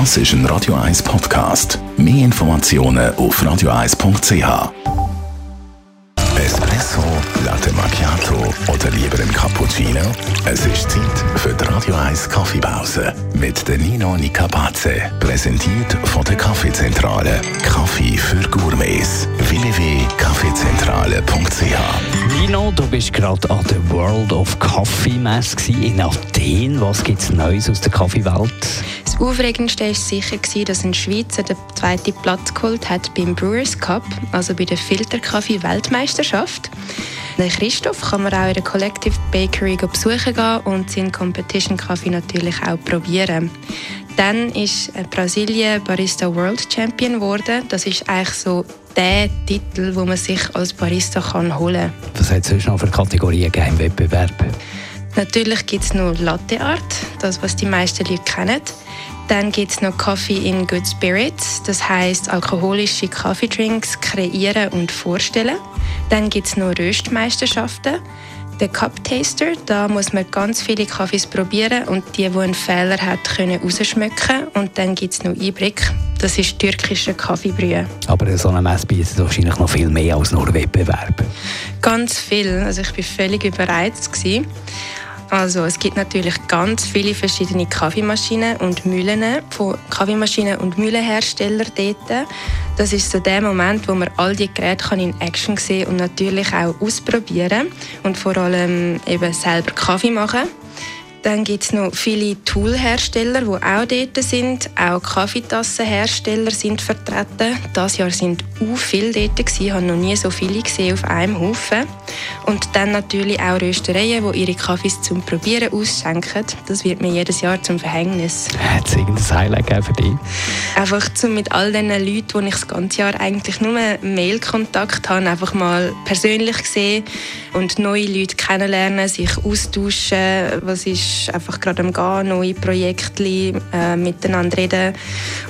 Das ist ein Radio 1 Podcast. Mehr Informationen auf radio1.ch. Espresso, Latte Macchiato oder lieber ein Cappuccino? Es ist Zeit für die Radio 1 Kaffeepause mit der Nino Nicapace. Präsentiert von der Kaffeezentrale. Kaffee für Gourmets. www.kaffeezentrale.ch Nino, du bist gerade an der World of Coffee Mess in Athen. Was gibt es Neues aus der Kaffeewelt? Das Aufregendste war sicher, dass ein Schweizer den zweiten Platz geholt hat beim Brewers Cup, also bei der Filterkaffee-Weltmeisterschaft. Den Christoph kann man auch in der Collective Bakery besuchen gehen und seinen Competition Kaffee natürlich auch probieren. Dann ist Brasilien Barista World Champion geworden. Das ist eigentlich so der Titel, wo man sich als Barista holen kann. Was hat es sonst noch für Kategorien im Wettbewerb? Natürlich gibt es noch Latte Art, das was die meisten Leute kennen. Dann gibt es noch Coffee in Good Spirits, das heißt alkoholische Kaffeedrinks kreieren und vorstellen. Dann gibt es noch Röstmeisterschaften. Der Cup Taster, da muss man ganz viele Kaffees probieren und die, die einen Fehler hat, können rausschmecken. Und dann gibt es noch Ibrik, das ist türkischer Kaffeebrühe. Aber so eine Messe bietet wahrscheinlich noch viel mehr als nur Wettbewerb. Ganz viel, also ich war völlig überreizt. Gewesen. Also es gibt natürlich ganz viele verschiedene Kaffeemaschinen und Mühlen von Kaffeemaschinen und Mühlenherstellern dort. Das ist so der Moment, wo man all die Geräte in Action sehen und natürlich auch ausprobieren und vor allem eben selber Kaffee machen. Dann gibt es noch viele Toolhersteller, die auch dort sind. Auch Kaffeetassenhersteller sind vertreten. Das Jahr sind auch viele dort. Ich habe noch nie so viele gesehen auf einem Haufen. Und dann natürlich auch Röstereien, die ihre Kaffees zum Probieren ausschenken. Das wird mir jedes Jahr zum Verhängnis. Hat es irgendein Highlight für dich? Einfach zum mit all den Leuten, die ich das ganze Jahr eigentlich nur Mailkontakt habe, einfach mal persönlich sehen und neue Leute kennenlernen, sich austauschen, was ist einfach gerade am Gehen, neue Projekte äh, miteinander reden.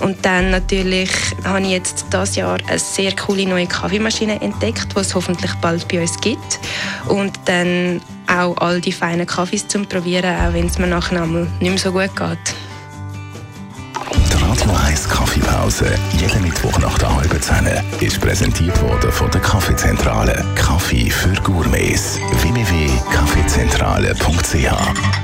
Und dann natürlich habe ich jetzt dieses Jahr eine sehr coole neue Kaffeemaschine entdeckt, die es hoffentlich bald bei uns gibt. Und dann auch all die feinen Kaffees zum Probieren, auch wenn es mir nachher einmal nicht mehr so gut geht. Die Radio 1 Kaffeepause, jeden Mittwoch nach der halben Zehn, ist präsentiert worden von der Kaffeezentrale. Kaffee für Gourmets. www.kaffeezentrale.ch